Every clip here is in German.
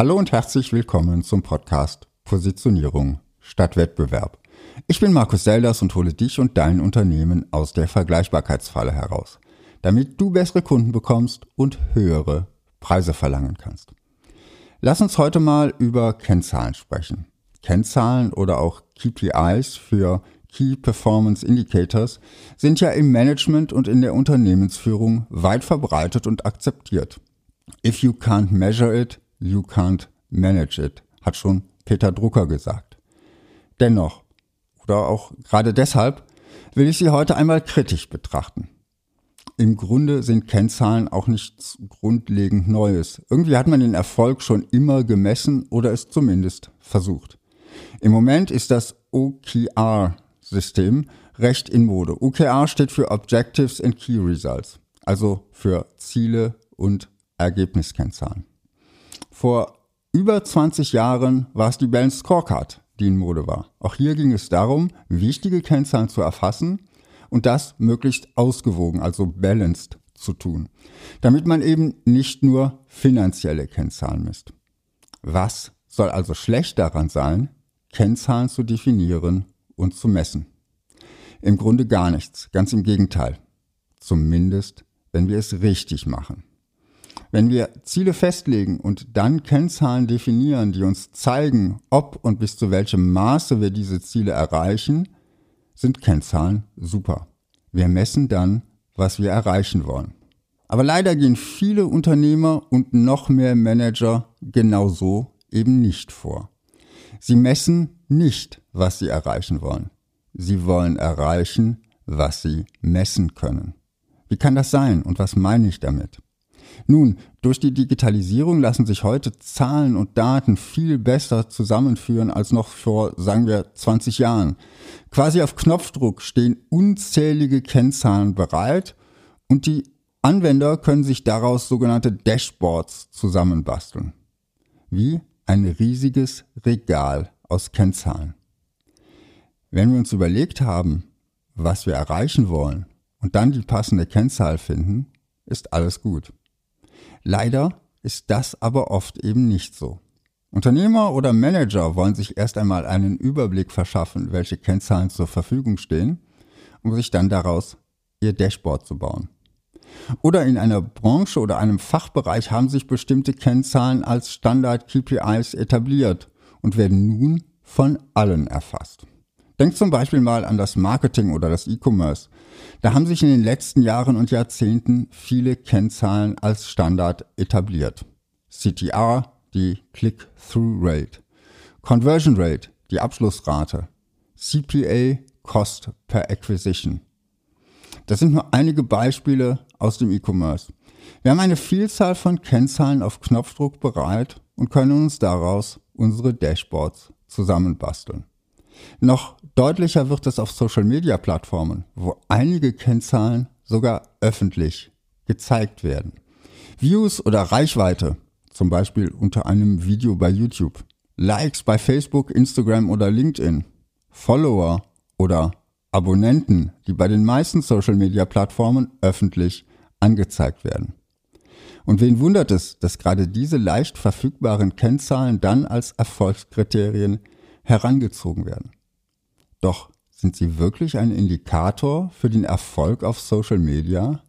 Hallo und herzlich willkommen zum Podcast Positionierung statt Wettbewerb. Ich bin Markus Selders und hole dich und dein Unternehmen aus der Vergleichbarkeitsfalle heraus, damit du bessere Kunden bekommst und höhere Preise verlangen kannst. Lass uns heute mal über Kennzahlen sprechen. Kennzahlen oder auch KPIs für Key Performance Indicators sind ja im Management und in der Unternehmensführung weit verbreitet und akzeptiert. If you can't measure it, you can't manage it, hat schon Peter Drucker gesagt. Dennoch, oder auch gerade deshalb, will ich sie heute einmal kritisch betrachten. Im Grunde sind Kennzahlen auch nichts grundlegend Neues. Irgendwie hat man den Erfolg schon immer gemessen oder es zumindest versucht. Im Moment ist das OKR-System recht in Mode. OKR steht für Objectives and Key Results, also für Ziele und Ergebniskennzahlen. Vor über 20 Jahren war es die Balanced Scorecard, die in Mode war. Auch hier ging es darum, wichtige Kennzahlen zu erfassen und das möglichst ausgewogen, also balanced zu tun, damit man eben nicht nur finanzielle Kennzahlen misst. Was soll also schlecht daran sein, Kennzahlen zu definieren und zu messen? Im Grunde gar nichts, ganz im Gegenteil. Zumindest, wenn wir es richtig machen. Wenn wir Ziele festlegen und dann Kennzahlen definieren, die uns zeigen, ob und bis zu welchem Maße wir diese Ziele erreichen, sind Kennzahlen super. Wir messen dann, was wir erreichen wollen. Aber leider gehen viele Unternehmer und noch mehr Manager genau so eben nicht vor. Sie messen nicht, was sie erreichen wollen. Sie wollen erreichen, was sie messen können. Wie kann das sein und was meine ich damit? Nun, durch die Digitalisierung lassen sich heute Zahlen und Daten viel besser zusammenführen als noch vor, sagen wir, 20 Jahren. Quasi auf Knopfdruck stehen unzählige Kennzahlen bereit und die Anwender können sich daraus sogenannte Dashboards zusammenbasteln. Wie ein riesiges Regal aus Kennzahlen. Wenn wir uns überlegt haben, was wir erreichen wollen und dann die passende Kennzahl finden, ist alles gut. Leider ist das aber oft eben nicht so. Unternehmer oder Manager wollen sich erst einmal einen Überblick verschaffen, welche Kennzahlen zur Verfügung stehen, um sich dann daraus ihr Dashboard zu bauen. Oder in einer Branche oder einem Fachbereich haben sich bestimmte Kennzahlen als Standard KPIs etabliert und werden nun von allen erfasst. Denk zum Beispiel mal an das Marketing oder das E-Commerce. Da haben sich in den letzten Jahren und Jahrzehnten viele Kennzahlen als Standard etabliert. CTR, die Click-Through-Rate. Conversion Rate, die Abschlussrate. CPA, Cost per Acquisition. Das sind nur einige Beispiele aus dem E-Commerce. Wir haben eine Vielzahl von Kennzahlen auf Knopfdruck bereit und können uns daraus unsere Dashboards zusammenbasteln. Noch deutlicher wird es auf Social-Media-Plattformen, wo einige Kennzahlen sogar öffentlich gezeigt werden. Views oder Reichweite, zum Beispiel unter einem Video bei YouTube, Likes bei Facebook, Instagram oder LinkedIn, Follower oder Abonnenten, die bei den meisten Social-Media-Plattformen öffentlich angezeigt werden. Und wen wundert es, dass gerade diese leicht verfügbaren Kennzahlen dann als Erfolgskriterien herangezogen werden. Doch sind sie wirklich ein Indikator für den Erfolg auf Social Media?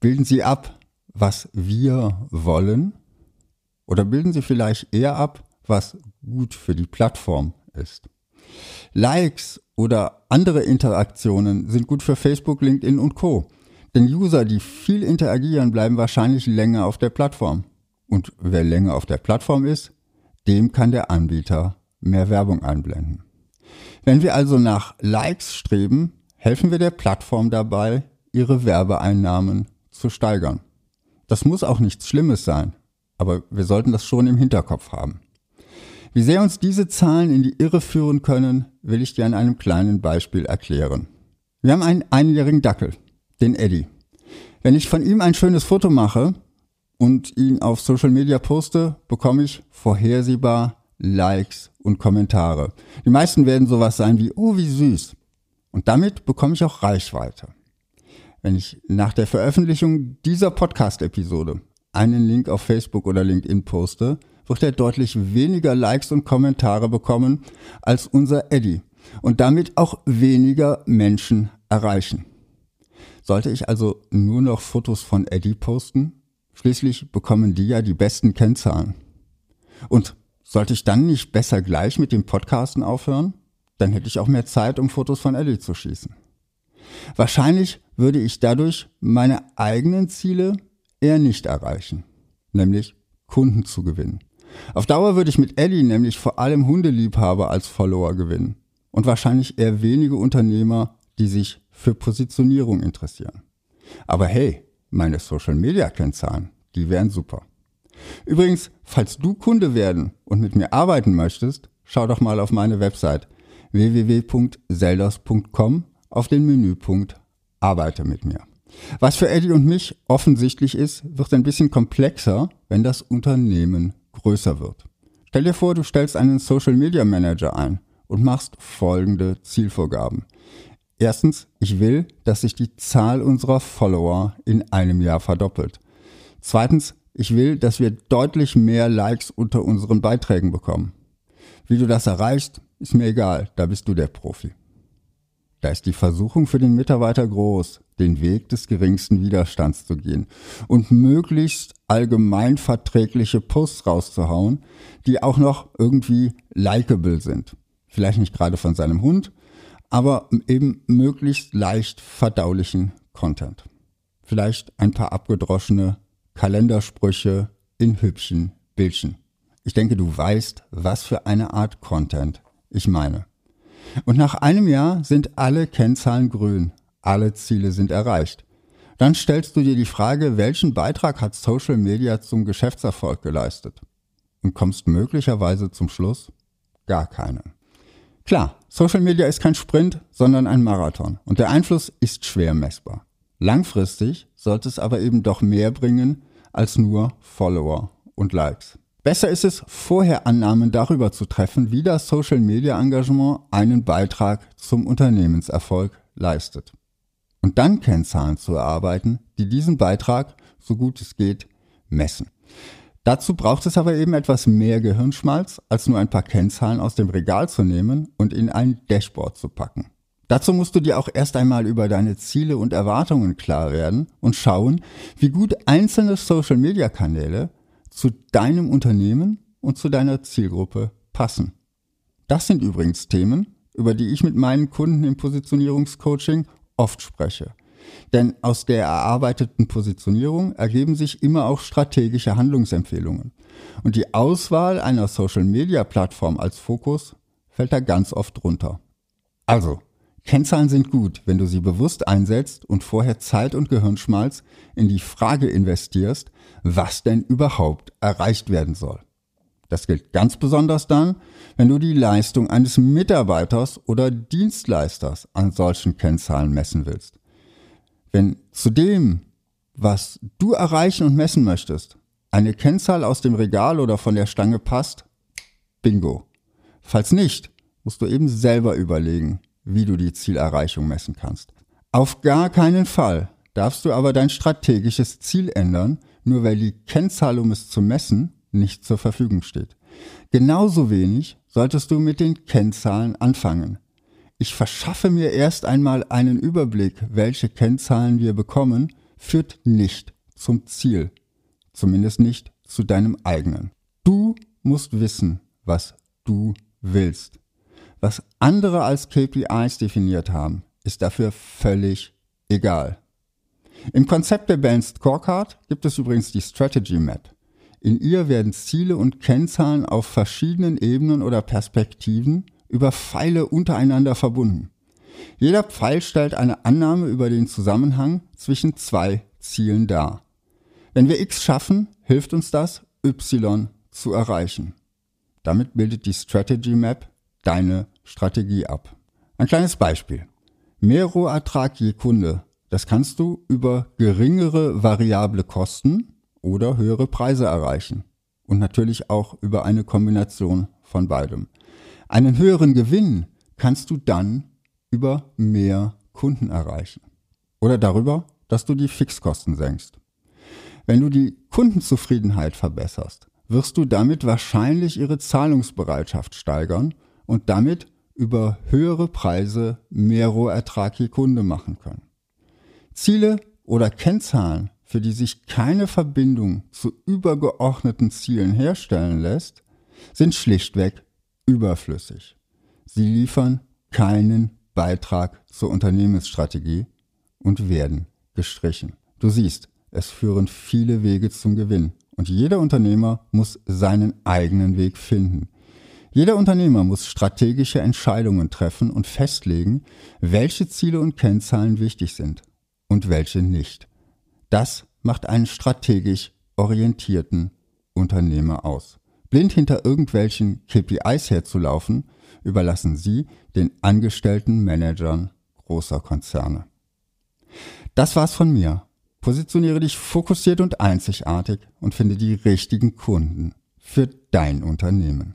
Bilden sie ab, was wir wollen? Oder bilden sie vielleicht eher ab, was gut für die Plattform ist? Likes oder andere Interaktionen sind gut für Facebook, LinkedIn und Co. Denn User, die viel interagieren, bleiben wahrscheinlich länger auf der Plattform. Und wer länger auf der Plattform ist, dem kann der Anbieter mehr Werbung einblenden. Wenn wir also nach Likes streben, helfen wir der Plattform dabei, ihre Werbeeinnahmen zu steigern. Das muss auch nichts Schlimmes sein, aber wir sollten das schon im Hinterkopf haben. Wie sehr uns diese Zahlen in die Irre führen können, will ich dir an einem kleinen Beispiel erklären. Wir haben einen einjährigen Dackel, den Eddie. Wenn ich von ihm ein schönes Foto mache und ihn auf Social Media poste, bekomme ich vorhersehbar Likes und Kommentare. Die meisten werden sowas sein wie, oh, wie süß. Und damit bekomme ich auch Reichweite. Wenn ich nach der Veröffentlichung dieser Podcast-Episode einen Link auf Facebook oder LinkedIn poste, wird er deutlich weniger Likes und Kommentare bekommen als unser Eddie und damit auch weniger Menschen erreichen. Sollte ich also nur noch Fotos von Eddie posten? Schließlich bekommen die ja die besten Kennzahlen. Und sollte ich dann nicht besser gleich mit dem Podcasten aufhören? Dann hätte ich auch mehr Zeit, um Fotos von Eddie zu schießen. Wahrscheinlich würde ich dadurch meine eigenen Ziele eher nicht erreichen, nämlich Kunden zu gewinnen. Auf Dauer würde ich mit Eddie nämlich vor allem Hundeliebhaber als Follower gewinnen und wahrscheinlich eher wenige Unternehmer, die sich für Positionierung interessieren. Aber hey, meine Social-Media-Kennzahlen, die wären super. Übrigens, falls du Kunde werden und mit mir arbeiten möchtest, schau doch mal auf meine Website www.seldos.com auf den Menüpunkt Arbeite mit mir. Was für Eddie und mich offensichtlich ist, wird ein bisschen komplexer, wenn das Unternehmen größer wird. Stell dir vor, du stellst einen Social Media Manager ein und machst folgende Zielvorgaben. Erstens, ich will, dass sich die Zahl unserer Follower in einem Jahr verdoppelt. Zweitens, ich will, dass wir deutlich mehr Likes unter unseren Beiträgen bekommen. Wie du das erreichst, ist mir egal, da bist du der Profi. Da ist die Versuchung für den Mitarbeiter groß, den Weg des geringsten Widerstands zu gehen und möglichst allgemein verträgliche Posts rauszuhauen, die auch noch irgendwie likable sind. Vielleicht nicht gerade von seinem Hund, aber eben möglichst leicht verdaulichen Content. Vielleicht ein paar abgedroschene Kalendersprüche in hübschen Bildchen. Ich denke, du weißt, was für eine Art Content ich meine. Und nach einem Jahr sind alle Kennzahlen grün, alle Ziele sind erreicht. Dann stellst du dir die Frage, welchen Beitrag hat Social Media zum Geschäftserfolg geleistet? Und kommst möglicherweise zum Schluss, gar keinen. Klar, Social Media ist kein Sprint, sondern ein Marathon und der Einfluss ist schwer messbar. Langfristig sollte es aber eben doch mehr bringen als nur Follower und Likes. Besser ist es, vorher Annahmen darüber zu treffen, wie das Social Media Engagement einen Beitrag zum Unternehmenserfolg leistet. Und dann Kennzahlen zu erarbeiten, die diesen Beitrag, so gut es geht, messen. Dazu braucht es aber eben etwas mehr Gehirnschmalz, als nur ein paar Kennzahlen aus dem Regal zu nehmen und in ein Dashboard zu packen. Dazu musst du dir auch erst einmal über deine Ziele und Erwartungen klar werden und schauen, wie gut einzelne Social-Media-Kanäle zu deinem Unternehmen und zu deiner Zielgruppe passen. Das sind übrigens Themen, über die ich mit meinen Kunden im Positionierungscoaching oft spreche. Denn aus der erarbeiteten Positionierung ergeben sich immer auch strategische Handlungsempfehlungen. Und die Auswahl einer Social-Media-Plattform als Fokus fällt da ganz oft runter. Also, Kennzahlen sind gut, wenn du sie bewusst einsetzt und vorher Zeit und Gehirnschmalz in die Frage investierst, was denn überhaupt erreicht werden soll. Das gilt ganz besonders dann, wenn du die Leistung eines Mitarbeiters oder Dienstleisters an solchen Kennzahlen messen willst. Wenn zu dem, was du erreichen und messen möchtest, eine Kennzahl aus dem Regal oder von der Stange passt, bingo. Falls nicht, musst du eben selber überlegen, wie du die Zielerreichung messen kannst. Auf gar keinen Fall darfst du aber dein strategisches Ziel ändern, nur weil die Kennzahl, um es zu messen, nicht zur Verfügung steht. Genauso wenig solltest du mit den Kennzahlen anfangen. Ich verschaffe mir erst einmal einen Überblick, welche Kennzahlen wir bekommen, führt nicht zum Ziel. Zumindest nicht zu deinem eigenen. Du musst wissen, was du willst. Was andere als KPIs definiert haben, ist dafür völlig egal. Im Konzept der Balanced Scorecard gibt es übrigens die Strategy Map. In ihr werden Ziele und Kennzahlen auf verschiedenen Ebenen oder Perspektiven über Pfeile untereinander verbunden. Jeder Pfeil stellt eine Annahme über den Zusammenhang zwischen zwei Zielen dar. Wenn wir X schaffen, hilft uns das, Y zu erreichen. Damit bildet die Strategy Map deine Strategie ab. Ein kleines Beispiel. Mehr Rohertrag je Kunde. Das kannst du über geringere variable Kosten oder höhere Preise erreichen. Und natürlich auch über eine Kombination von beidem. Einen höheren Gewinn kannst du dann über mehr Kunden erreichen. Oder darüber, dass du die Fixkosten senkst. Wenn du die Kundenzufriedenheit verbesserst, wirst du damit wahrscheinlich ihre Zahlungsbereitschaft steigern und damit über höhere Preise mehr Rohertrag je Kunde machen können. Ziele oder Kennzahlen, für die sich keine Verbindung zu übergeordneten Zielen herstellen lässt, sind schlichtweg überflüssig. Sie liefern keinen Beitrag zur Unternehmensstrategie und werden gestrichen. Du siehst, es führen viele Wege zum Gewinn und jeder Unternehmer muss seinen eigenen Weg finden. Jeder Unternehmer muss strategische Entscheidungen treffen und festlegen, welche Ziele und Kennzahlen wichtig sind und welche nicht. Das macht einen strategisch orientierten Unternehmer aus. Blind hinter irgendwelchen KPIs herzulaufen, überlassen Sie den angestellten Managern großer Konzerne. Das war's von mir. Positioniere dich fokussiert und einzigartig und finde die richtigen Kunden für dein Unternehmen.